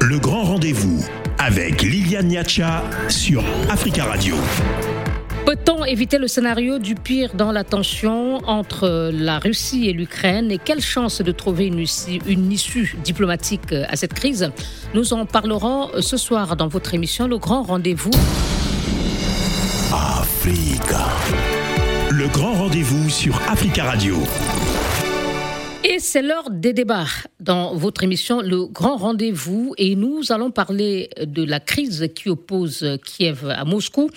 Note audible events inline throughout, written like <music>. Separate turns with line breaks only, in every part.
Le grand rendez-vous avec Liliane Niacha sur Africa Radio.
Peut-on éviter le scénario du pire dans la tension entre la Russie et l'Ukraine et quelle chance de trouver une issue, une issue, diplomatique à cette crise? Nous en parlerons ce soir dans votre émission Le Grand Rendez-vous.
Africa. Le grand rendez-vous sur Africa Radio.
Et c'est l'heure des débats dans votre émission Le Grand Rendez-vous et nous allons parler de la crise qui oppose Kiev à Moscou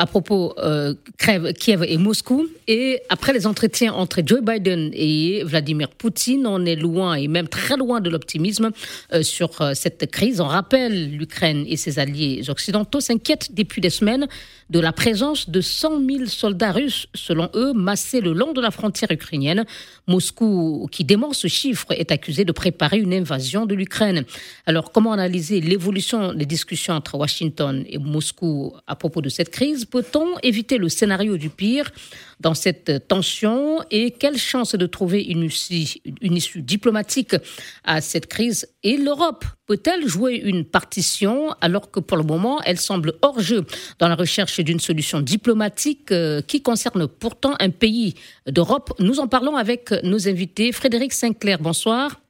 à propos euh, Kiev et Moscou. Et après les entretiens entre Joe Biden et Vladimir Poutine, on est loin et même très loin de l'optimisme euh, sur euh, cette crise. On rappelle, l'Ukraine et ses alliés occidentaux s'inquiètent depuis des semaines de la présence de 100 000 soldats russes, selon eux, massés le long de la frontière ukrainienne. Moscou, qui dément ce chiffre, est accusé de préparer une invasion de l'Ukraine. Alors, comment analyser l'évolution des discussions entre Washington et Moscou à propos de cette crise? Peut-on éviter le scénario du pire dans cette tension? Et quelle chance de trouver une issue, une issue diplomatique à cette crise? Et l'Europe peut-elle jouer une partition alors que pour le moment elle semble hors jeu dans la recherche d'une solution diplomatique euh, qui concerne pourtant un pays d'Europe? Nous en parlons avec nos invités. Frédéric Sinclair, bonsoir.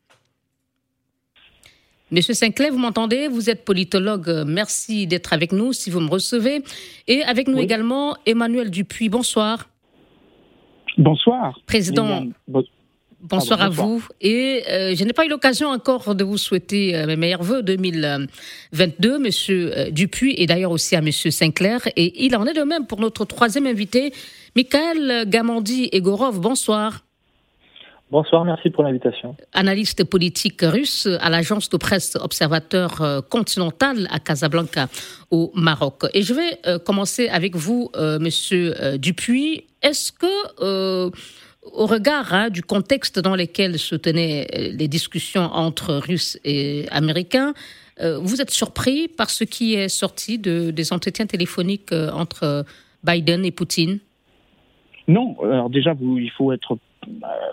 Monsieur Sinclair, vous m'entendez? Vous êtes politologue. Merci d'être avec nous si vous me recevez. Et avec nous également Emmanuel Dupuis. Bonsoir.
Bonsoir.
Président. Bonsoir à vous. Et euh, je n'ai pas eu l'occasion encore de vous souhaiter euh, mes meilleurs voeux 2022, Monsieur euh, Dupuis, et d'ailleurs aussi à Monsieur Sinclair. Et il en est de même pour notre troisième invité, Michael Gamandi-Egorov. Bonsoir.
Bonsoir, merci pour l'invitation.
Analyste politique russe à l'agence de presse Observateur Continental à Casablanca, au Maroc. Et je vais euh, commencer avec vous, Monsieur Dupuis. Est-ce que, au regard hein, du contexte dans lequel se tenaient les discussions entre Russes et Américains, vous êtes surpris par ce qui est sorti de, des entretiens téléphoniques entre Biden et Poutine?
Non. Alors déjà, il faut être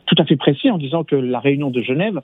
tout à fait précis en disant que la réunion de Genève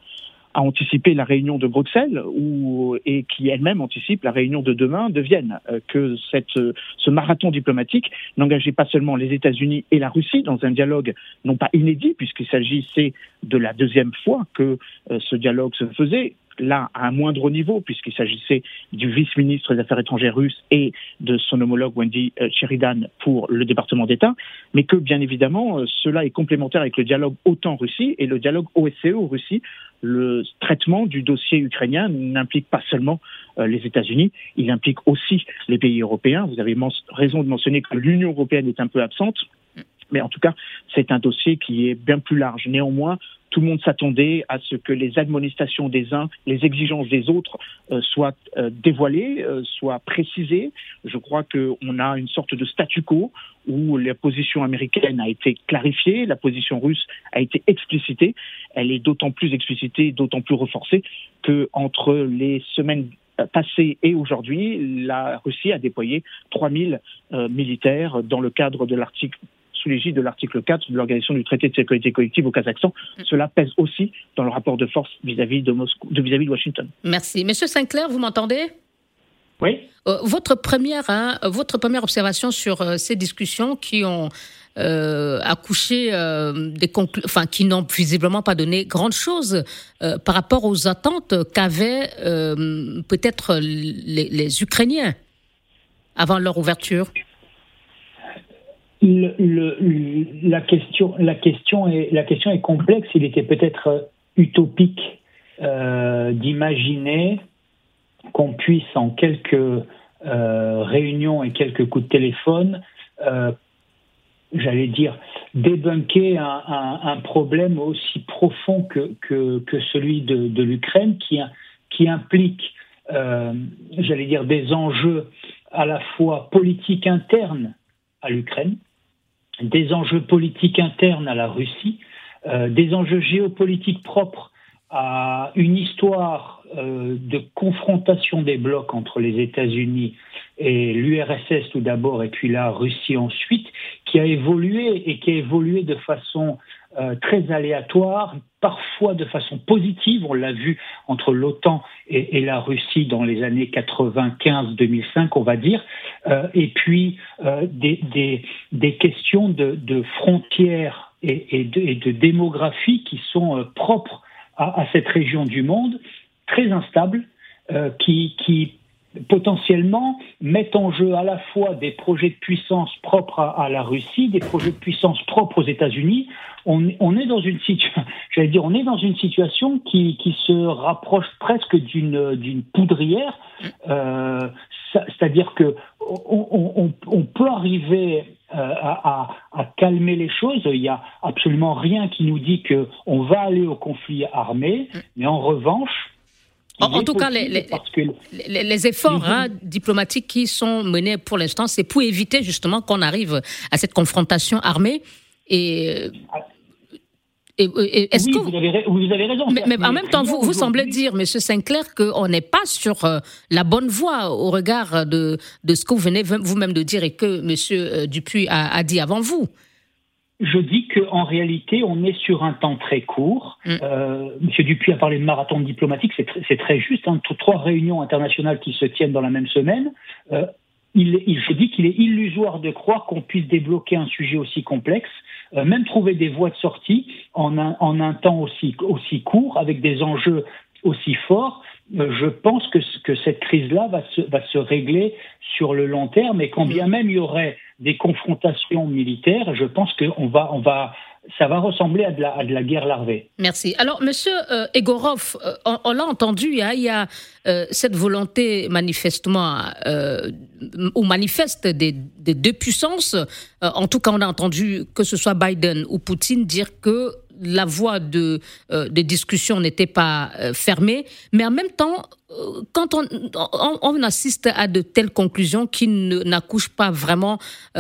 a anticipé la réunion de Bruxelles ou, et qui elle-même anticipe la réunion de demain de Vienne, euh, que cette, ce marathon diplomatique n'engageait pas seulement les États-Unis et la Russie dans un dialogue non pas inédit, puisqu'il s'agissait de la deuxième fois que euh, ce dialogue se faisait, là à un moindre niveau, puisqu'il s'agissait du vice-ministre des Affaires étrangères russe et de son homologue Wendy euh, Sheridan pour le département d'État, mais que bien évidemment cela est complémentaire avec le dialogue OTAN-Russie et le dialogue OSCE-Russie. Le traitement du dossier ukrainien n'implique pas seulement euh, les États-Unis, il implique aussi les pays européens. Vous avez raison de mentionner que l'Union européenne est un peu absente. Mais en tout cas, c'est un dossier qui est bien plus large. Néanmoins, tout le monde s'attendait à ce que les administrations des uns, les exigences des autres euh, soient euh, dévoilées, euh, soient précisées. Je crois qu'on a une sorte de statu quo où la position américaine a été clarifiée, la position russe a été explicitée. Elle est d'autant plus explicitée, d'autant plus renforcée que entre les semaines passées et aujourd'hui, la Russie a déployé 3000 militaires dans le cadre de l'article sous l'égide de l'article 4 de l'Organisation du traité de sécurité collective au Kazakhstan. Mm. Cela pèse aussi dans le rapport de force vis-à-vis de, Moscou, de, vis -vis de Washington.
Merci. Monsieur Sinclair, vous m'entendez?
Oui.
Euh, votre, première, hein, votre première observation sur euh, ces discussions qui ont euh, accouché des enfin qui n'ont visiblement pas donné grande chose par rapport aux attentes qu'avaient peut-être les, les Ukrainiens avant leur ouverture?
Le, la, question, la, question est, la question est complexe. Il était peut-être utopique euh, d'imaginer qu'on puisse, en quelques euh, réunions et quelques coups de téléphone, euh, j'allais dire, débunker un, problème aussi profond que, celui de, de l'Ukraine, qui, qui implique, j'allais dire, des enjeux à la fois politiques internes à l'Ukraine, des enjeux politiques internes à la Russie, euh, des enjeux géopolitiques propres à une histoire euh, de confrontation des blocs entre les États-Unis et l'URSS tout d'abord et puis la Russie ensuite, qui a évolué et qui a évolué de façon euh, très aléatoires, parfois de façon positive. On l'a vu entre l'OTAN et, la Russie dans les années 95-2005, on va dire. Euh, et puis euh, des, questions de, frontières et, de, démographie qui sont propres à, cette région du monde, très instables, qui, qui potentiellement mettent en jeu à la fois des projets de puissance propres à, la Russie, des projets de puissance propres aux États-Unis. On, est dans une situation, <laughs> j'allais dire, on est dans une situation qui, se rapproche presque d'une d'une poudrière, euh, c'est-à-dire que on, peut arriver euh, à, à, calmer les choses. Il n'y a absolument rien qui nous dit que on va aller au conflit armé, mais en revanche,
en, tout cas, les, efforts hein, diplomatiques qui sont menés pour l'instant, c'est pour éviter justement qu'on arrive à cette confrontation armée. Et,
est-ce que vous avez, raison.
Mais, en même temps, vous, vous semblez dire, Monsieur Sinclair, qu'on n'est pas sur euh, la bonne voie au regard de, de ce que vous venez vous-même de dire et que Monsieur euh, Dupuis a dit avant vous
je dis qu'en réalité, on est sur un temps très court. Mm. Euh, Monsieur Dupuis a parlé de marathon diplomatique, c'est très juste. Hein, trois réunions internationales qui se tiennent dans la même semaine. Euh, il, il, je dis qu'il est illusoire de croire qu'on puisse débloquer un sujet aussi complexe, euh, même trouver des voies de sortie en un, en un temps aussi, aussi court, avec des enjeux aussi forts. Euh, je pense que, que cette crise-là va se, va se régler sur le long terme et quand bien même il y aurait des confrontations militaires, je pense qu'on va, on va, ça va ressembler à de la, à de la guerre larvée.
Merci. Alors, Monsieur euh, Egorov, euh, on, l'a entendu, hein, il y a euh, cette volonté manifestement ou manifeste des, des deux puissances. en tout cas, on a entendu que ce soit Biden ou Poutine dire que la voie de, euh, discussion n'était pas euh, fermée, mais en même temps, euh, quand on, assiste à de telles conclusions qui n'accouchent pas vraiment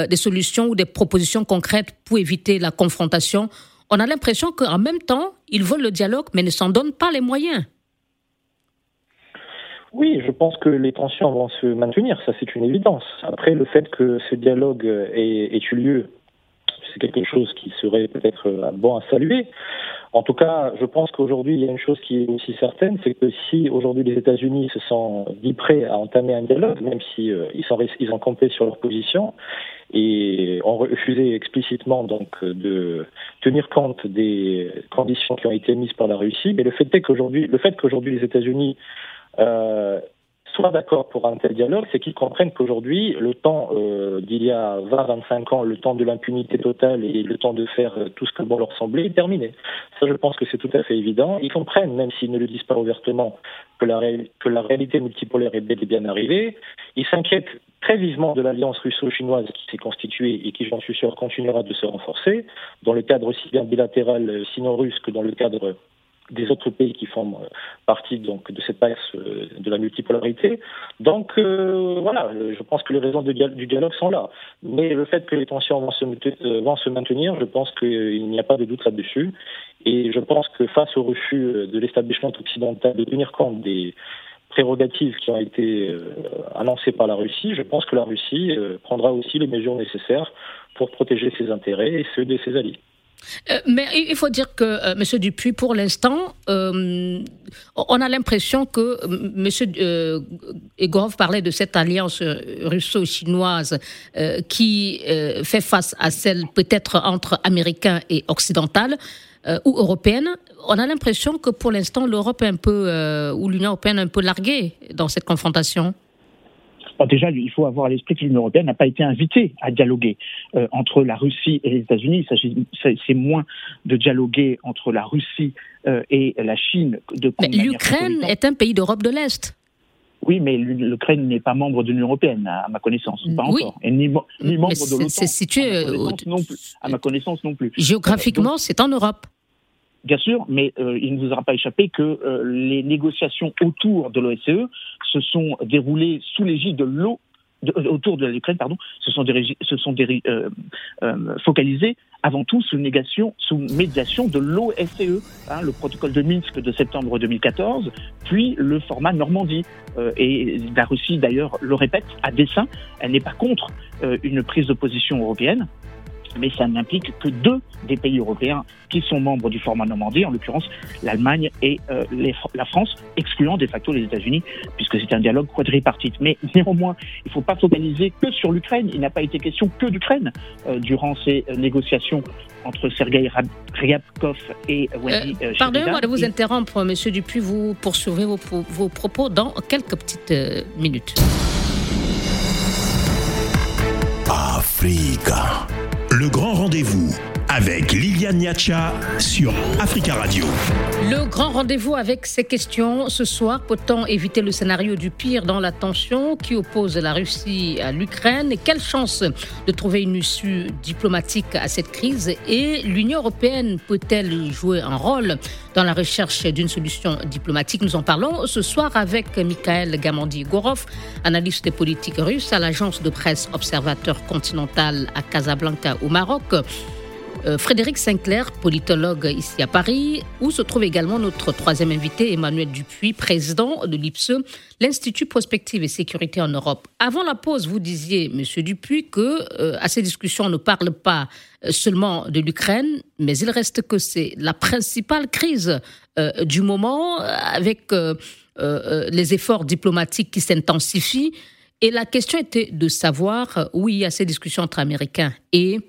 des solutions ou des propositions concrètes pour éviter la confrontation, on a l'impression qu'en même temps, ils veulent le dialogue, mais ne s'en donnent pas les moyens.
Oui, je pense que les tensions vont se maintenir, ça c'est une évidence. Après, le fait que ce dialogue ait eu lieu c'est quelque chose qui serait peut-être euh, bon à saluer. En tout cas, je pense qu'aujourd'hui, il y a une chose qui est aussi certaine, c'est que si aujourd'hui les États-Unis se sont dit prêts à entamer un dialogue, même si euh, ils, sont, ils ont campé sur leur position et ont refusé explicitement donc de tenir compte des conditions qui ont été mises par la Russie, mais le fait est qu'aujourd'hui, le fait qu'aujourd'hui les États-Unis euh, soit d'accord pour un tel dialogue, c'est qu'ils comprennent qu'aujourd'hui, le temps euh, d'il y a 20-25 ans, le temps de l'impunité totale et le temps de faire euh, tout ce que bon leur semblait est terminé. Ça, je pense que c'est tout à fait évident. Ils comprennent, même s'ils ne le disent pas ouvertement, que la, que la réalité multipolaire est bel et bien arrivée. Ils s'inquiètent très vivement de l'alliance russo-chinoise qui s'est constituée et qui, j'en suis sûr, continuera de se renforcer, dans le cadre aussi bien bilatéral euh, sino-russe que dans le cadre des autres pays qui font euh, partie donc de cette axe euh, de la multipolarité. Donc euh, voilà, je pense que les raisons du dialogue sont là. Mais le fait que les tensions vont se, vont se maintenir, je pense qu'il n'y a pas de doute là-dessus. Et je pense que face au refus de l'établissement occidental de tenir compte des prérogatives qui ont été annoncées par la Russie, je pense que la Russie prendra aussi les mesures nécessaires pour protéger ses intérêts et ceux de ses alliés.
Euh, mais il faut dire que, euh, M. Dupuis, pour l'instant, euh, on a l'impression que M. Egorov parlait de cette alliance russo-chinoise qui fait face à celle peut-être entre Américains et occidentales ou européennes. On a l'impression que pour l'instant, l'Europe un peu, ou l'Union européenne est un peu larguée dans cette confrontation
déjà, il faut avoir à l'esprit que l'Union européenne n'a pas été invitée à dialoguer euh, entre la Russie et les États-Unis. C'est moins de dialoguer entre la Russie euh, et la Chine.
Mais l'Ukraine est un pays d'Europe de l'Est.
Oui, mais l'Ukraine n'est pas membre de l'Union européenne, à ma connaissance, pas encore. Et ni, membre de l'OTAN.
C'est situé.
À ma connaissance non plus.
Géographiquement, c'est en Europe.
Bien sûr, mais euh, il ne vous aura pas échappé que euh, les négociations autour de l'OSCE se sont déroulées sous l'égide de l'eau euh, autour de l'Ukraine, pardon, se sont, se sont focalisées avant tout sous, négation, sous médiation de l'OSCE, hein, le protocole de Minsk de septembre 2014, puis le format Normandie. et la Russie, d'ailleurs, le répète à dessein, elle n'est pas contre une prise de position européenne, mais ça n'implique que deux des pays européens qui sont membres du format Normandie, en l'occurrence l'Allemagne et euh, la France, excluant de facto les États-Unis, puisque c'est un dialogue quadripartite. Mais <laughs> néanmoins, il ne faut pas focaliser que sur l'Ukraine. Il n'a pas été question que d'Ukraine euh, durant ces euh, négociations entre Sergei Ryabkov et Wendy
euh, Pardonnez-moi de vous interrompre, Monsieur Dupuis. Vous poursuivez vos, vos propos dans quelques petites minutes.
Africa. Le grand rendez-vous avec Liliane Niacha sur Africa Radio.
Le grand rendez-vous avec ces questions ce soir, peut-on éviter le scénario du pire dans la tension qui oppose la Russie à l'Ukraine? Quelle chance de trouver une issue diplomatique à cette crise? Et l'Union européenne peut-elle jouer un rôle dans la recherche d'une solution diplomatique? Nous en parlons ce soir avec Michael Gamandi-Gorov, analyste politique russe à l'agence de presse Observateur Continental à Casablanca au Maroc. Euh, Frédéric Sinclair, politologue ici à Paris, où se trouve également notre troisième invité, Emmanuel Dupuis, président de l'IPSE, l'Institut Prospective et Sécurité en Europe. Avant la pause, vous disiez, Monsieur Dupuis, que euh, à ces discussions, on ne parle pas euh, seulement de l'Ukraine, mais il reste que c'est la principale crise du moment, avec les efforts diplomatiques qui s'intensifient. Et la question était de savoir, oui, a ces discussions entre Américains et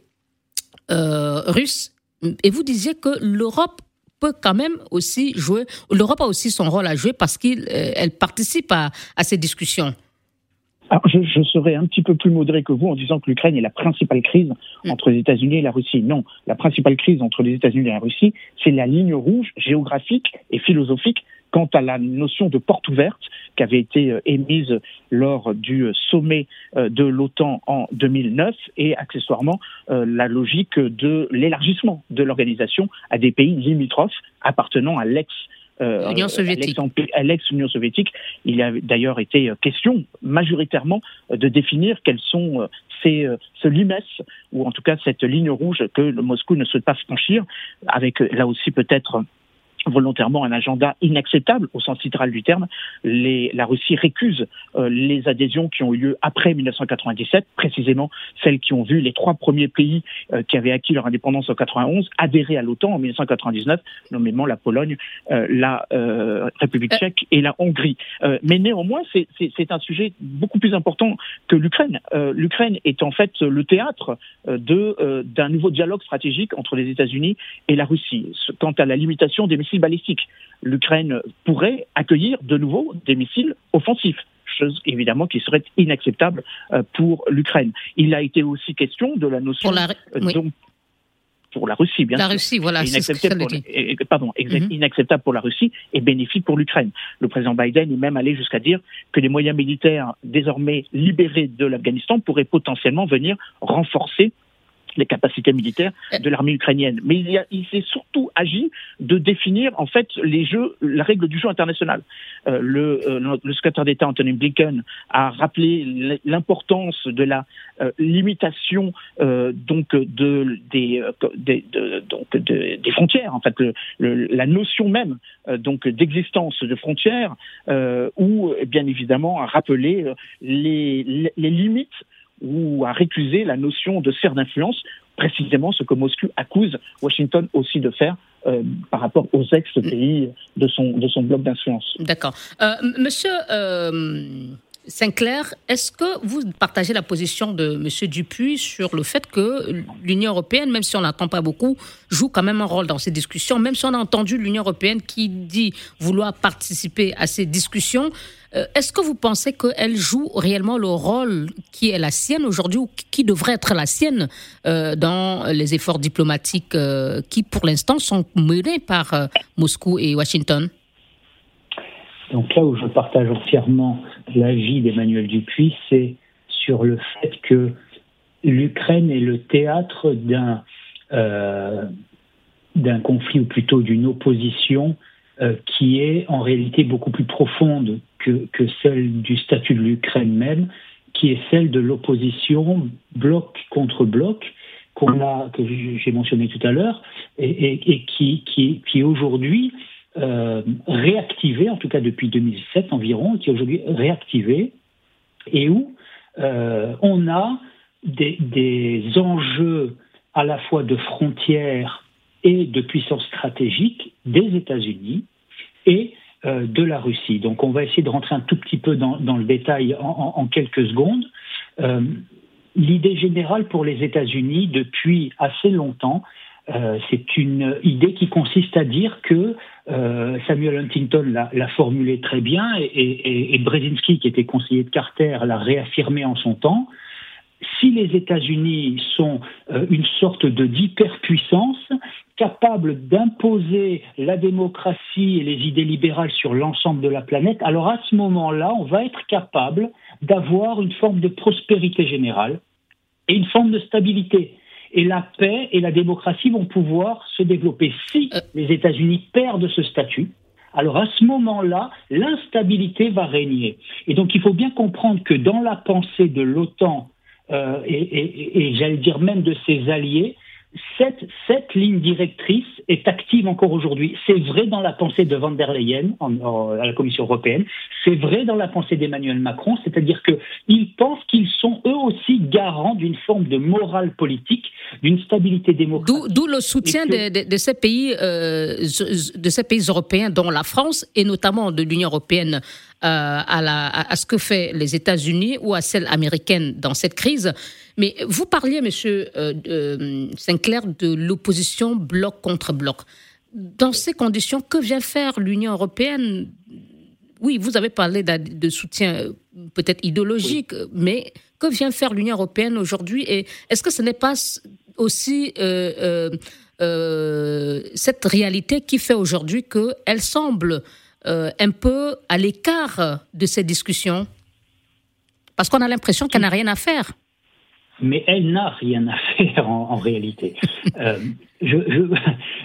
russe. Et vous disiez que l'Europe peut quand même aussi jouer, l'Europe a aussi son rôle à jouer parce qu'elle euh, participe à, ces discussions.
Alors, je, je, serais un petit peu plus modéré que vous en disant que l'Ukraine est la principale crise mm. entre les États-Unis et la Russie. Non, la principale crise entre les États-Unis et la Russie, c'est la ligne rouge géographique et philosophique quant à la notion de porte ouverte qui avait été euh, émise lors du sommet euh, de l'OTAN en 2009 et accessoirement euh, la logique de l'élargissement de l'organisation à des pays limitrophes appartenant à l'ex
soviétique.
À l'ex-Union soviétique. Il a d'ailleurs été question majoritairement de définir quels sont ces, ce limes, ou en tout cas cette ligne rouge que Moscou ne souhaite pas franchir, avec là aussi peut-être volontairement un agenda inacceptable au sens littéral du terme. Les, la Russie récuse euh, les adhésions qui ont eu lieu après 1997, précisément celles qui ont vu les trois premiers pays euh, qui avaient acquis leur indépendance en 91 adhérer à l'OTAN en 1999, nommément la Pologne, euh, la République tchèque et la Hongrie. mais néanmoins, c'est un sujet beaucoup plus important que l'Ukraine. L'Ukraine est en fait le théâtre d'un nouveau dialogue stratégique entre les États-Unis et la Russie. Quant à la limitation des missiles balistiques. L'Ukraine pourrait accueillir de nouveau des missiles offensifs chose évidemment qui serait inacceptable euh, pour l'Ukraine. Il a été aussi question de la notion pour la, euh, pour la Russie, bien
la Russie, voilà,
inacceptable, pour, pardon, mhm. inacceptable pour la Russie et bénéfique pour l'Ukraine. Le président Biden est même allé jusqu'à dire que les moyens militaires désormais libérés de l'Afghanistan pourraient potentiellement venir renforcer les capacités militaires euh. de l'armée ukrainienne. Mais il, il s'est surtout agi de définir en fait les jeux, la règle du jeu international. Euh, le, euh, le, secrétaire d'État Anthony Blinken a rappelé l'importance de la euh, limitation donc de des, des donc de, des frontières en fait le, la notion même donc d'existence de frontières ou bien évidemment a rappelé les, les limites ou à récuser la notion de sphère d'influence, précisément ce que Moscou accuse Washington aussi de faire euh, par rapport aux ex-pays de son, de son bloc d'influence.
D'accord. Euh, monsieur euh, Sinclair, est-ce que vous partagez la position de Monsieur Dupuis sur le fait que l'Union européenne, même si on n'entend pas beaucoup, joue quand même un rôle dans ces discussions, même si on a entendu l'Union européenne qui dit vouloir participer à ces discussions euh, est-ce que vous pensez qu'elle joue réellement le rôle qui est la sienne aujourd'hui ou qui devrait être la sienne euh, dans les efforts diplomatiques euh, qui, pour l'instant, sont menés par Moscou et Washington?
Donc là où je partage entièrement l'avis d'Emmanuel Dupuis, c'est sur le fait que l'Ukraine est le théâtre d'un d'un conflit ou plutôt d'une opposition qui est en réalité beaucoup plus profonde que, celle du statut de l'Ukraine même, qui est celle de l'opposition bloc contre bloc qu'on a, que j'ai mentionné tout à l'heure, et, qui, qui, qui aujourd'hui euh, réactivé, en tout cas depuis 2007 environ, qui est aujourd'hui réactivé, et où euh, on a des, enjeux à la fois de frontières et de puissance stratégique des États-Unis et euh, de la Russie. Donc on va essayer de rentrer un tout petit peu dans, le détail en, quelques secondes. L'idée générale pour les États-Unis depuis assez longtemps, euh, c'est une idée qui consiste à dire que Samuel Huntington l'a formulé très bien et, et, Brzezinski, qui était conseiller de Carter, l'a réaffirmé en son temps si les États-Unis sont euh, une sorte de d'hyperpuissance capable d'imposer la démocratie et les idées libérales sur l'ensemble de la planète, alors à ce moment-là, on va être capable d'avoir une forme de prospérité générale et une forme de stabilité. Et la paix et la démocratie vont pouvoir se développer. Si euh. les États-Unis perdent ce statut, alors à ce moment-là, l'instabilité va régner. Et donc il faut bien comprendre que dans la pensée de l'OTAN euh, et, j'allais dire même de ses alliés, cette, cette, ligne directrice est active encore aujourd'hui. C'est vrai dans la pensée de Van der Leyen à la Commission européenne, c'est vrai dans la pensée d'Emmanuel Macron, c'est-à-dire qu'ils pensent qu'ils sont eux aussi garants d'une forme de morale politique, d'une stabilité démocratique.
D'où le soutien de, ces pays, euh, de ces pays européens, dont la France et notamment de l'Union européenne euh, à, à, ce que fait les États-Unis ou à celle américaine dans cette crise. Mais vous parliez, Monsieur euh, euh, Sinclair, de l'opposition bloc contre bloc. Dans ces conditions, que vient faire l'Union européenne? Oui, vous avez parlé de, soutien peut-être idéologique, mais que vient faire l'Union européenne aujourd'hui? Et est-ce que ce n'est pas aussi cette réalité qui fait aujourd'hui qu'elle semble euh, un peu à l'écart de ces discussions? Parce qu'on a l'impression qu'elle n'a rien à faire.
Mais elle n'a rien à <laughs> faire en, réalité. Euh, je,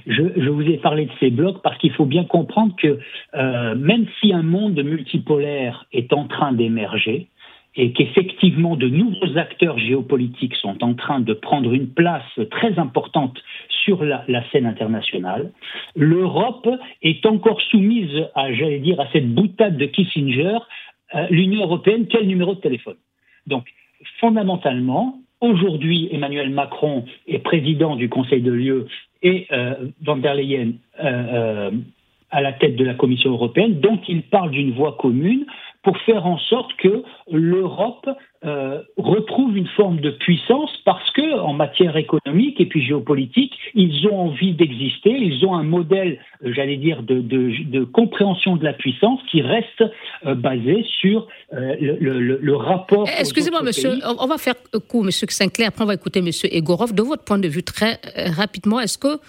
je, vous ai parlé de ces blocs parce qu'il faut bien comprendre que euh, même si un monde multipolaire est en train d'émerger, et qu'effectivement de nouveaux acteurs géopolitiques sont en train de prendre une place très importante sur la, scène internationale. L'Europe est encore soumise à, j'allais dire, à cette boutade de Kissinger. Euh, L'Union européenne, quel numéro de téléphone? Donc, fondamentalement, aujourd'hui, Emmanuel Macron est président du Conseil de l'UE et euh, Van der Leyen euh, à la tête de la Commission européenne, dont il parle d'une voix commune pour faire en sorte que l'Europe euh, retrouve une forme de puissance parce que en matière économique et puis géopolitique, ils ont envie d'exister, ils ont un modèle, euh, j'allais dire, de, de, de, compréhension de la puissance qui reste euh, basé sur euh, le, le, le, rapport.
Excusez-moi, monsieur, on va faire coup, monsieur Sinclair, après on va écouter monsieur Egorov. De votre point de vue, très rapidement, est-ce que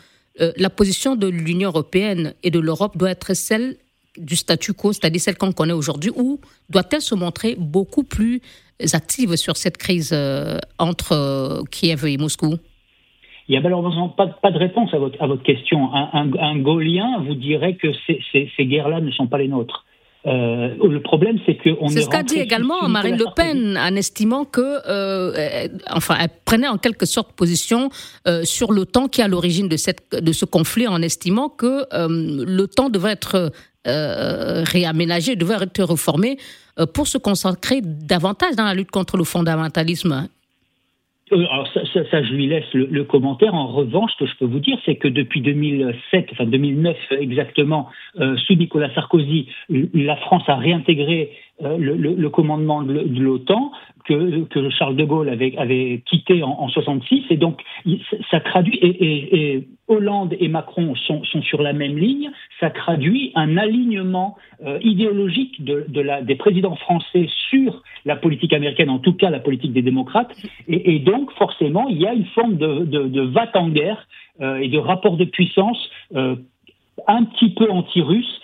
la position de l'Union européenne et de l'Europe doit être celle du statu quo, c'est-à-dire celle qu'on connaît aujourd'hui, ou doit-elle se montrer beaucoup plus active sur cette crise euh, entre euh, Kiev et Moscou?
Il n'y a malheureusement pas, pas, de réponse à votre, à votre question. Un, un, Gaulien vous dirait que ces, ces, guerres-là ne sont pas les nôtres. Euh, le problème, c'est que on
C'est ce qu'a dit également Marine Le Pen en estimant que, enfin, elle prenait en quelque sorte position sur l'OTAN qui est à l'origine de, cette, de ce conflit, en estimant que l'OTAN devrait être euh, réaménager, devait être réformé euh, pour se concentrer davantage dans la lutte contre le fondamentalisme
euh, alors ça, je lui laisse le, commentaire. En revanche, ce que je peux vous dire, c'est que depuis 2007, enfin 2009 exactement, sous Nicolas Sarkozy, la France a réintégré le, commandement de l'OTAN que, Charles de Gaulle avait, quitté en, en 66. Et donc, ça traduit, et, Hollande et Macron sont, sur la même ligne, ça traduit un alignement euh, idéologique des présidents français sur la politique américaine, en tout cas la politique des démocrates. Et, donc, forcément, il y a une forme de, de en guerre euh, et de rapport de puissance euh, un petit peu anti-russe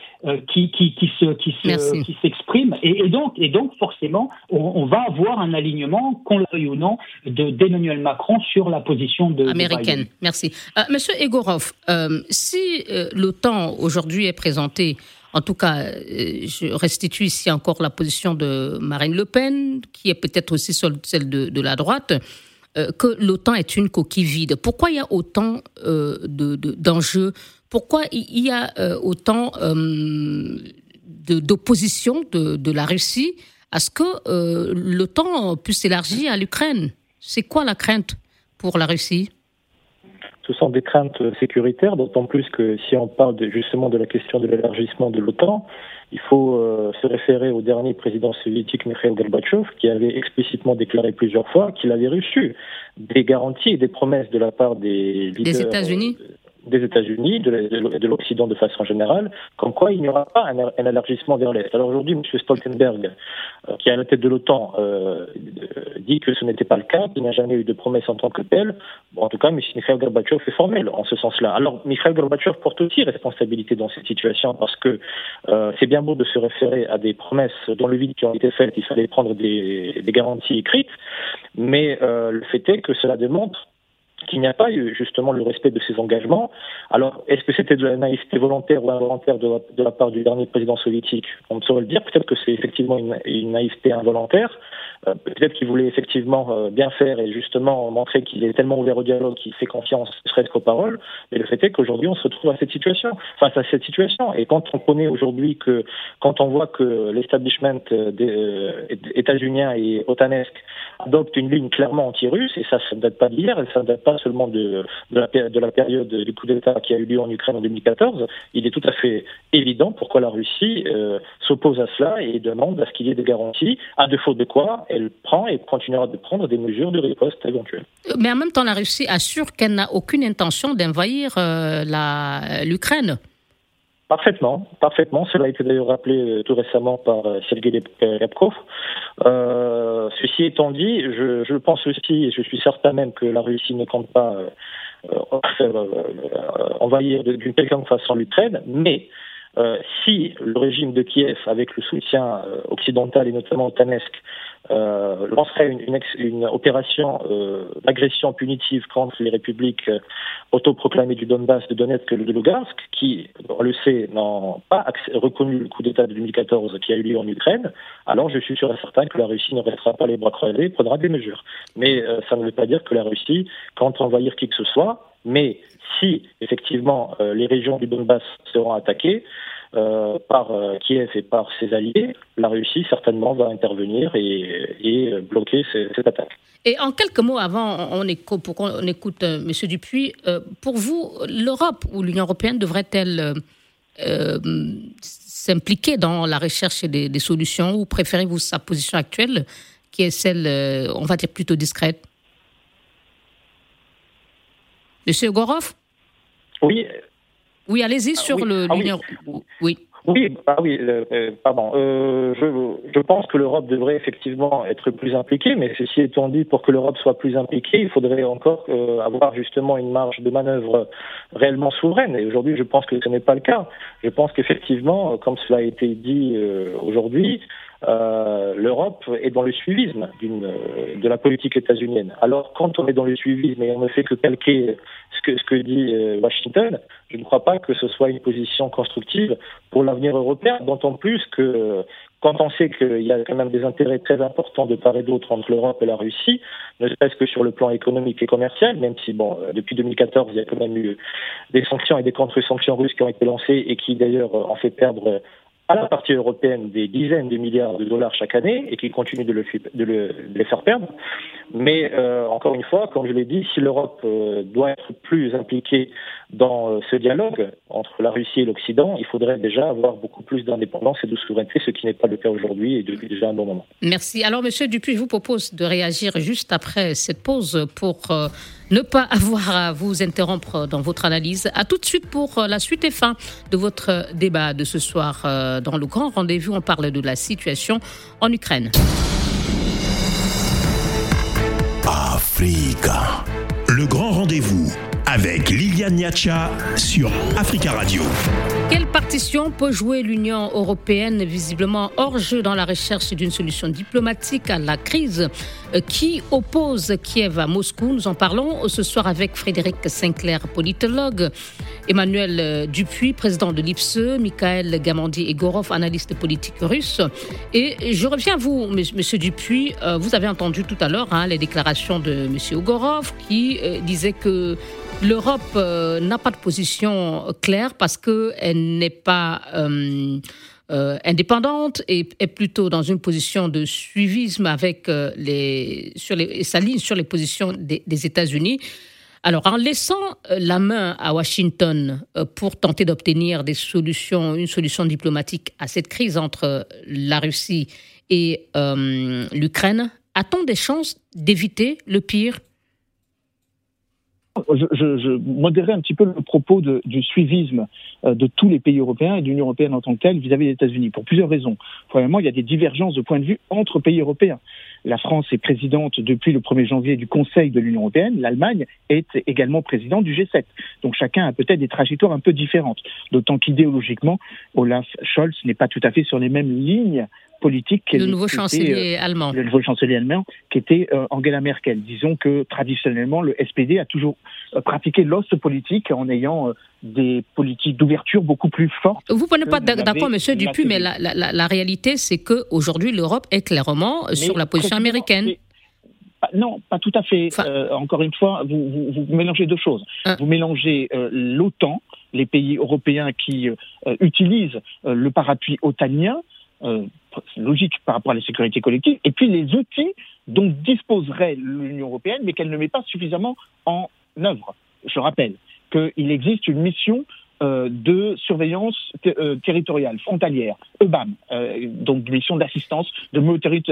qui, qui, qui, se, qui, se, qui s'exprime. Et, donc, et donc, forcément, on, va avoir un alignement, qu'on le veuille ou non, de, d'Emmanuel Macron sur la position de.
Américaine. Merci. Euh, Monsieur Egorov, euh, si l'OTAN aujourd'hui est présenté en tout cas, je restitue ici encore la position de Marine Le Pen, qui est peut-être aussi celle de, de la droite, que l'OTAN est une coquille vide. Pourquoi il y a autant de, d'enjeux pourquoi il y a euh, autant euh, d'opposition de, la Russie à ce que euh, l'OTAN puisse s'élargir à l'Ukraine? C'est quoi la crainte pour la Russie?
Ce sont des craintes sécuritaires, d'autant plus que si on parle justement de la question de l'élargissement de l'OTAN, il faut euh, se référer au dernier président soviétique Mikhail Gorbatchev qui avait explicitement déclaré plusieurs fois qu'il avait reçu des garanties et des promesses de la part des leaders
des États-Unis
des États-Unis, de l'Occident de façon générale, comme quoi il n'y aura pas un, élargissement vers l'Est. Alors aujourd'hui, M. Stoltenberg, euh, qui est à la tête de l'OTAN, euh, dit que ce n'était pas le cas, qu'il n'a jamais eu de promesse en tant que tel. Bon, en tout cas, M. Mikhail Gorbatchev est formel en ce sens-là. Alors, Mikhail Gorbatchev porte aussi responsabilité dans cette situation parce que euh, c'est bien beau de se référer à des promesses dans le vide qui ont été faites, il fallait prendre des, des garanties écrites, mais le fait est que cela démontre qu'il n'y a pas eu justement le respect de ces engagements. Alors, est-ce que c'était de la naïveté volontaire ou involontaire de la, part du dernier président soviétique? On ne saurait le dire. Peut-être que c'est effectivement une, naïveté involontaire. Euh, peut-être qu'il voulait effectivement euh, bien faire et justement montrer qu'il est tellement ouvert au dialogue qu'il fait confiance, ne serait-ce qu'aux paroles. Mais le fait est qu'aujourd'hui, on se retrouve à cette situation, face à cette situation. Et quand on connaît aujourd'hui que, quand on voit que l'establishment euh, états-unien et otanesque adopte une ligne clairement anti-russe, et ça, ça ne date pas d'hier, ça ne date pas seulement de, la, de la période du coup d'État qui a eu lieu en Ukraine en 2014, il est tout à fait évident pourquoi la Russie s'oppose à cela et demande à ce qu'il y ait des garanties, à défaut de quoi elle prend et continuera de prendre des mesures de riposte éventuelles.
Mais en même temps, la Russie assure qu'elle n'a aucune intention d'envahir euh, l'Ukraine.
Parfaitement, parfaitement. Cela a été d'ailleurs rappelé euh, tout récemment par euh, Sergei Repkov. ceci étant dit, je, pense aussi, et je suis certain même que la Russie ne compte pas envahir d'une quelconque façon l'Ukraine, mais si le régime de Kiev, avec le soutien occidental et notamment otanesque, euh, lancerait une, opération euh, d'agression punitive contre les républiques euh, autoproclamées du Donbass, de Donetsk et de Lugansk, qui, on le sait, n'ont pas reconnu le coup d'État de 2014 qui a eu lieu en Ukraine, alors je suis sûr et certain que la Russie ne restera pas les bras croisés et prendra des mesures. Mais ça ne veut pas dire que la Russie compte envahir qui que ce soit, mais si effectivement les régions du Donbass seront attaquées, euh, par euh, Kiev et par ses alliés, la Russie certainement va intervenir et, bloquer cette attaque.
Et en quelques mots avant, on écoute, pour qu'on écoute M. Dupuis, pour vous, l'Europe ou l'Union européenne devrait-elle s'impliquer dans la recherche des, des solutions ou préférez-vous sa position actuelle qui est celle, on va dire, plutôt discrète? Monsieur Gorov?
Oui.
Oui, allez-y ah sur le
ah oui. oui. Ah oui, euh, euh, pardon. Euh, je, je, pense que l'Europe devrait effectivement être plus impliquée, mais ceci étant dit, pour que l'Europe soit plus impliquée, il faudrait encore avoir justement une marge de manœuvre réellement souveraine. Et aujourd'hui, je pense que ce n'est pas le cas. Je pense qu'effectivement, comme cela a été dit aujourd'hui, euh, l'Europe est dans le suivisme euh, de la politique états-unienne. Alors, quand on est dans le suivisme et on ne fait que calquer ce que, ce que dit euh, Washington, je ne crois pas que ce soit une position constructive pour l'avenir européen, d'autant plus que quand on sait qu'il y a quand même des intérêts très importants de part et d'autre entre l'Europe et la Russie, ne serait-ce que sur le plan économique et commercial, même si, bon, depuis 2014, il y a quand même eu des sanctions et des contre-sanctions russes qui ont été lancées et qui, d'ailleurs, ont fait perdre à la partie européenne des dizaines de milliards de dollars chaque année et qui continue de, le, de, le, les faire perdre. Mais euh, encore une fois, comme je l'ai dit, si l'Europe euh, doit être plus impliquée dans euh, ce dialogue entre la Russie et l'Occident, il faudrait déjà avoir beaucoup plus d'indépendance et de souveraineté, ce qui n'est pas le cas aujourd'hui et depuis déjà un bon moment.
Merci. Alors, Monsieur Dupuis, je vous propose de réagir juste après cette pause pour ne pas avoir à vous interrompre dans votre analyse. À tout de suite pour la suite et fin de votre débat de ce soir dans le grand rendez-vous. On parle de la situation en Ukraine.
Africa. Le grand rendez-vous avec Liliane Niacha sur Africa Radio.
Quelle partition peut jouer l'Union européenne, visiblement hors jeu dans la recherche d'une solution diplomatique à la crise? euh, qui oppose Kiev à Moscou? Nous en parlons ce soir avec Frédéric Sinclair, politologue, Emmanuel euh, Dupuis, président de l'IPSE, Michael Gamandi Egorov, analyste politique russe. Et je reviens à vous, monsieur Dupuis. Euh, vous avez entendu tout à l'heure hein, les déclarations de monsieur Egorov qui disait que L'Europe euh, n'a pas de position claire parce qu'elle n'est pas euh, euh, indépendante et est plutôt dans une position de suivisme avec les, sur les, sa ligne sur les positions des, États-Unis. Alors, en laissant euh, la main à Washington euh, pour tenter d'obtenir des solutions, une solution diplomatique à cette crise entre la Russie et euh, l'Ukraine, a-t-on des chances d'éviter le pire
je, je, je, modérais un petit peu le propos de, du suivisme de tous les pays européens et de l'Union européenne en tant que telle vis-à-vis des États-Unis, pour plusieurs raisons. Premièrement, il y a des divergences de point de vue entre pays européens. La France est présidente depuis le 1er janvier du Conseil de l'Union européenne. L'Allemagne est également présidente du G7. Donc chacun a peut-être des trajectoires un peu différentes. D'autant qu'idéologiquement, Olaf Scholz n'est pas tout à fait sur les mêmes lignes
Le nouveau chancelier
euh,
allemand.
Le nouveau chancelier allemand, qui était euh, Angela Merkel. Disons que traditionnellement, le SPD a toujours euh, pratiqué l'os politique en ayant des politiques d'ouverture beaucoup plus fortes.
Vous ne pas d'accord, Monsieur Dupuis, mais la, la, la, la réalité, c'est qu'aujourd'hui, l'Europe est clairement mais sur la position américaine.
Non, pas tout à fait. Enfin, euh, encore une fois, vous, vous, vous, mélangez deux choses. Hein. Vous mélangez euh, l'OTAN, les pays européens qui euh, utilisent le parapluie otanien, logique par rapport à la sécurité collective, et puis les outils dont disposerait l'Union européenne, mais qu'elle ne met pas suffisamment en œuvre. Je rappelle qu'il existe une mission euh, de surveillance euh, territoriale, frontalière, EBAM, euh, donc mission d'assistance de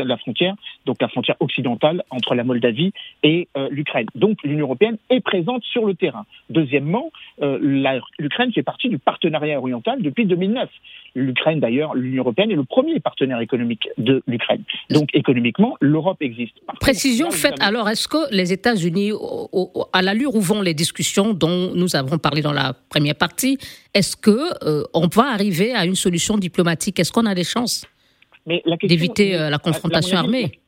la frontière, donc la frontière occidentale entre la Moldavie et l'Ukraine. Donc l'Union européenne est présente sur le terrain. Deuxièmement, l'Ukraine fait partie du partenariat oriental depuis 2009. L'Ukraine, d'ailleurs, l'Union européenne est le premier partenaire économique de l'Ukraine. Donc économiquement, l'Europe existe.
Par Précision contre, faite, alors est-ce que les États-Unis, à l'allure où vont les discussions dont nous avons parlé dans la première partie, est-ce que euh, on va arriver à une solution diplomatique? Est-ce qu'on a des chances d'éviter euh, la confrontation
à avis,
armée?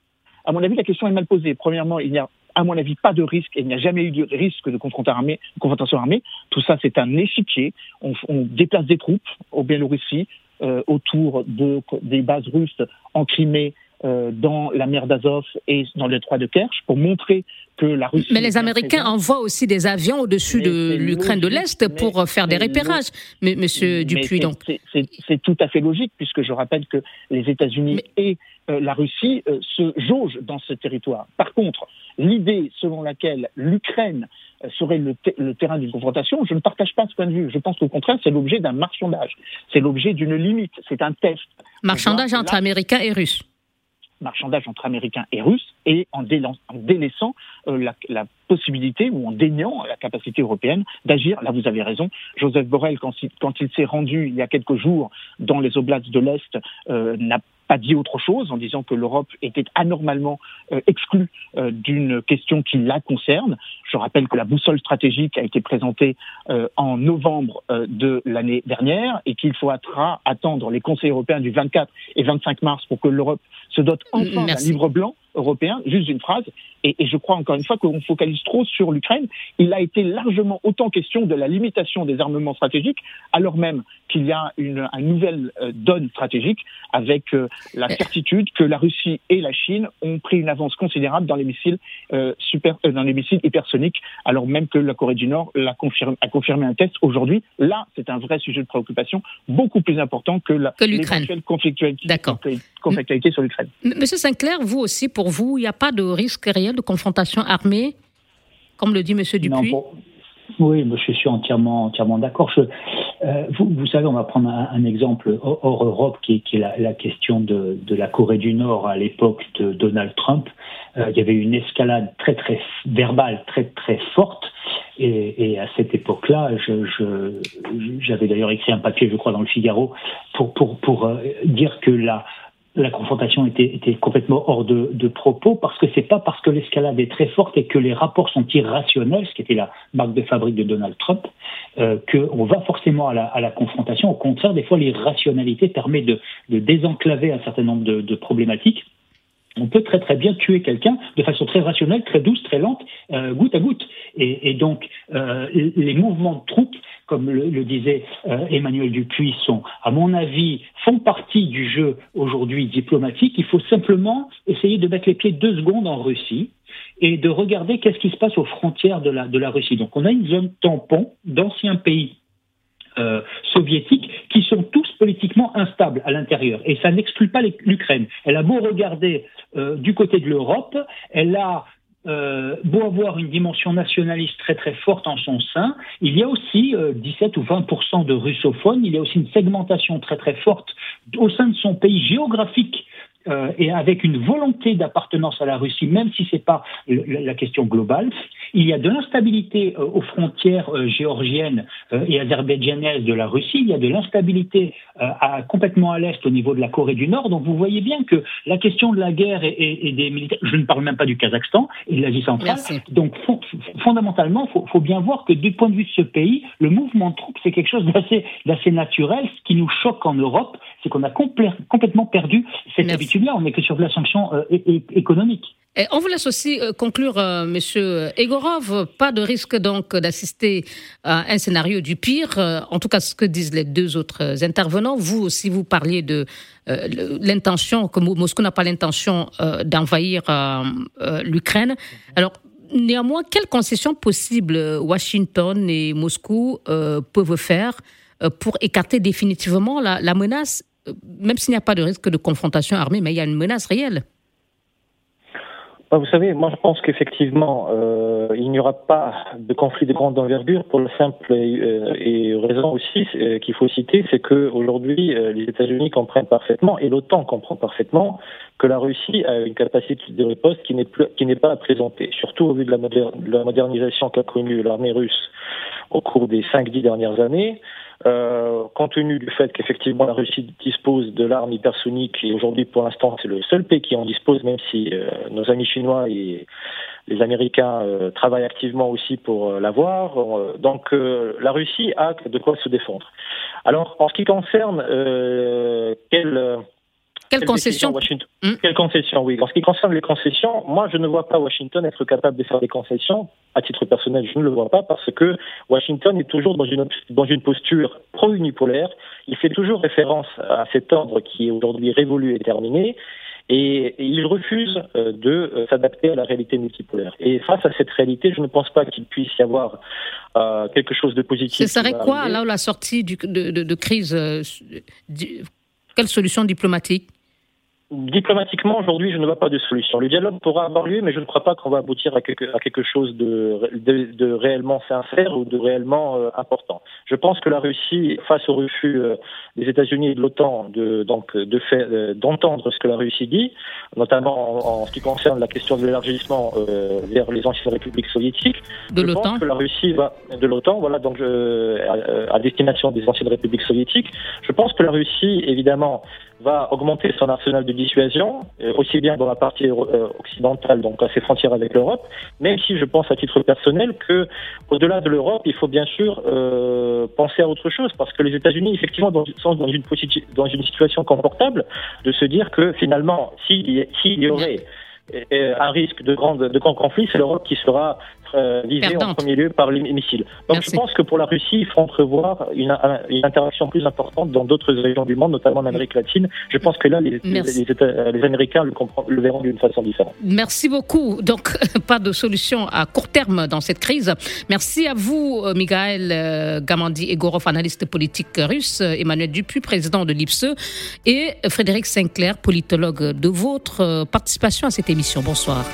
À mon avis, la question est mal posée. Premièrement, il n'y a à mon avis, pas de risque, et il n'y a jamais eu de risque de confrontation armée. Confrontation armée. Tout ça, c'est un échiquier. On, on, déplace des troupes au Biélorussie, euh, autour de, des bases russes en Crimée, euh, dans la mer d'Azov et dans le détroit de Kerch pour montrer que la Russie.
Mais les Américains présente. envoient aussi des avions au-dessus de l'Ukraine de l'Est pour mais, faire des repérages, mais, Monsieur Dupuis. donc
c'est tout à fait logique puisque je rappelle que les États-Unis et euh, la Russie euh, se jaugent dans ce territoire. Par contre, l'idée selon laquelle l'Ukraine serait le, le terrain d'une confrontation, je ne partage pas ce point de vue. Je pense qu'au contraire, c'est l'objet d'un marchandage. C'est l'objet d'une limite. C'est un test.
Marchandage entre là, Américains et Russes
marchandage entre Américains et Russes et en, délaissant, euh, la, possibilité ou en déniant la capacité européenne d'agir. Là, vous avez raison. Joseph Borrell, quand, il s'est rendu il y a quelques jours dans les oblasts de l'Est, euh, n'a pas dit autre chose en disant que l'Europe était anormalement euh, exclue d'une question qui la concerne. Je rappelle que la boussole stratégique a été présentée en novembre de l'année dernière et qu'il faudra attendre les conseils européens du 24 et 25 mars pour que l'Europe se dote enfin d'un livre blanc européen, juste une phrase, et, et je crois encore une fois qu'on focalise trop sur l'Ukraine. Il a été largement autant question de la limitation des armements stratégiques, alors même qu'il y a une, une nouvelle euh, donne stratégique avec euh, la certitude que la Russie et la Chine ont pris une avance considérable dans les missiles euh, super, dans les missiles hypersoniques, alors même que la Corée du Nord l'a confirmé, a confirmé un test aujourd'hui. Là, c'est un vrai sujet de préoccupation, beaucoup plus important que la
que
conflictualité, sur l'Ukraine.
Monsieur Sinclair, vous aussi, pour vous, il n'y a pas de risque réel de confrontation armée, comme le dit M. Dupuis?
non, bon, Oui, je suis entièrement, entièrement d'accord. Euh, vous, vous, savez, on va prendre un, un exemple hors Europe, qui, qui est la, la question de, de, la Corée du Nord à l'époque de Donald Trump. Euh, il y avait une escalade très, très verbale, très, très forte. Et, et à cette époque-là, j'avais je, d'ailleurs écrit un papier, je crois, dans le Figaro, pour, pour, pour euh, dire que la, la confrontation était, complètement hors de, propos parce que c'est pas parce que l'escalade est très forte et que les rapports sont irrationnels, ce qui était la marque de fabrique de Donald Trump, euh, qu'on va forcément à la, confrontation. Au contraire, des fois, l'irrationalité permet de, désenclaver un certain nombre de, problématiques on peut très très bien tuer quelqu'un de façon très rationnelle, très douce, très lente, euh, goutte à goutte. Et, et donc euh, les mouvements de troupes, comme le, disait euh, Emmanuel Dupuis, sont, à mon avis, font partie du jeu aujourd'hui diplomatique. Il faut simplement essayer de mettre les pieds deux secondes en Russie et de regarder qu'est-ce qui se passe aux frontières de la, de la Russie. Donc on a une zone tampon d'anciens pays euh, soviétiques qui sont tous politiquement instables à l'intérieur. Et ça n'exclut pas l'Ukraine. Elle a beau regarder euh, du côté de l'Europe, elle a beau avoir une dimension nationaliste très très forte en son sein, il y a aussi 17 ou 20% de russophones, il y a aussi une segmentation très très forte au sein de son pays géographique euh, et avec une volonté d'appartenance à la Russie, même si ce n'est pas la question globale. Il y a de l'instabilité euh, aux frontières euh, géorgiennes et azerbaïdjanaises de la Russie. Il y a de l'instabilité à, complètement à l'est au niveau de la Corée du Nord. Donc vous voyez bien que la question de la guerre et, des militaires, je ne parle même pas du Kazakhstan et de l'Asie centrale. Donc fondamentalement, il faut, bien voir que du point de vue de ce pays, le mouvement de troupes, c'est quelque chose d'assez naturel. Ce qui nous choque en Europe, c'est qu'on a complètement perdu cette habitude là on n'est que sur la sanction euh, économique.
Et on vous laisse aussi euh, conclure, euh, Monsieur Egorov. Pas de risque donc d'assister à un scénario du pire. en tout cas, ce que disent les deux autres intervenants. Vous aussi, vous parliez de l'intention que Moscou n'a pas l'intention d'envahir l'Ukraine. Alors, néanmoins, quelles concessions possibles Washington et Moscou peuvent faire pour écarter définitivement la menace même s'il n'y a pas de risque de confrontation armée, mais il y a une menace réelle.
Bah, vous savez, moi je pense qu'effectivement, euh, il n'y aura pas de conflit de grande envergure pour le simple et, euh, raison aussi euh, qu'il faut citer, c'est qu'aujourd'hui les États-Unis comprennent parfaitement et l'OTAN comprend parfaitement que la Russie a une capacité de riposte qui n'est qui n'est pas à présenter, surtout au vu de la modernisation qu'a connue l'armée russe au cours des cinq dix dernières années. Euh, compte tenu du fait qu'effectivement la Russie dispose de l'arme hypersonique et aujourd'hui pour l'instant c'est le seul pays qui en dispose, même si euh, nos amis chinois et les Américains euh, travaillent activement aussi pour l'avoir. donc la Russie a de quoi se défendre. Alors en ce qui concerne quelle
quelle concession
hmm. Quelle concession, oui. En ce qui concerne les concessions, moi, je ne vois pas Washington être capable de faire des concessions. À titre personnel, je ne le vois pas parce que Washington est toujours dans une, dans une posture pro-unipolaire. Il fait toujours référence à cet ordre qui est aujourd'hui révolu et terminé. Et, il refuse euh, de euh, s'adapter à la réalité multipolaire. Et face à cette réalité, je ne pense pas qu'il puisse y avoir euh, quelque chose de positif.
Ce serait quoi, là, la sortie du, de, de, de, crise Quelle solution diplomatique
Diplomatiquement, aujourd'hui, je ne vois pas de solution. Le dialogue pourra avoir lieu, mais je ne crois pas qu'on va aboutir à quelque, à quelque chose de, de, de, réellement sincère ou de réellement euh, important. Je pense que la Russie, face au refus euh, des États-Unis et de l'OTAN de, donc, de faire, euh, d'entendre ce que la Russie dit, notamment en, ce qui concerne la question de l'élargissement vers les anciennes républiques soviétiques,
de
je pense que la Russie va de l'OTAN, voilà, donc à, à destination des anciennes républiques soviétiques. Je pense que la Russie, évidemment, va augmenter son arsenal de dissuasion, euh, aussi bien dans la partie euh, occidentale, donc à ses frontières avec l'Europe, même si je pense à titre personnel que au-delà de l'Europe, il faut bien sûr euh, penser à autre chose, parce que les États-Unis, effectivement, sont dans une, dans une situation confortable de se dire que finalement, s'il y aurait un risque de de grand conflit, c'est l'Europe qui sera euh, visée en premier lieu par les missiles. Donc je pense que pour la Russie, il faut entrevoir une, une interaction plus importante dans d'autres régions du monde, notamment en Amérique latine. Je pense que là, les, les, Américains le, le verront d'une façon différente.
Merci beaucoup. Donc, <laughs> pas de solution à court terme dans cette crise. Merci à vous, euh, Miguel euh, Gamandi Egorov, analyste politique russe, Emmanuel Dupuis, président de l'IPSE, et Frédéric Sinclair, politologue, de votre participation à cette émission. Bonsoir.